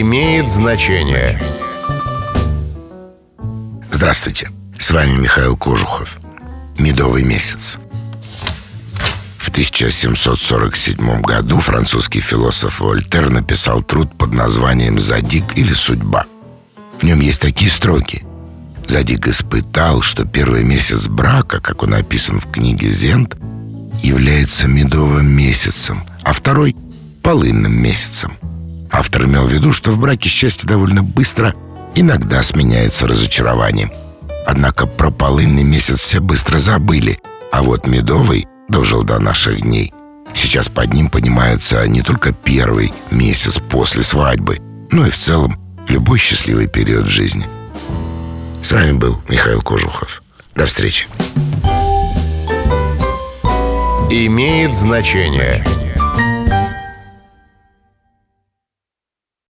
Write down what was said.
имеет значение. Здравствуйте, с вами Михаил Кожухов. Медовый месяц. В 1747 году французский философ Вольтер написал труд под названием «Задик или судьба». В нем есть такие строки. Задик испытал, что первый месяц брака, как он описан в книге «Зент», является медовым месяцем, а второй — полынным месяцем. Автор имел в виду, что в браке счастье довольно быстро иногда сменяется разочарованием. Однако про полынный месяц все быстро забыли, а вот медовый дожил до наших дней. Сейчас под ним понимается не только первый месяц после свадьбы, но и в целом любой счастливый период в жизни. С вами был Михаил Кожухов. До встречи. Имеет значение.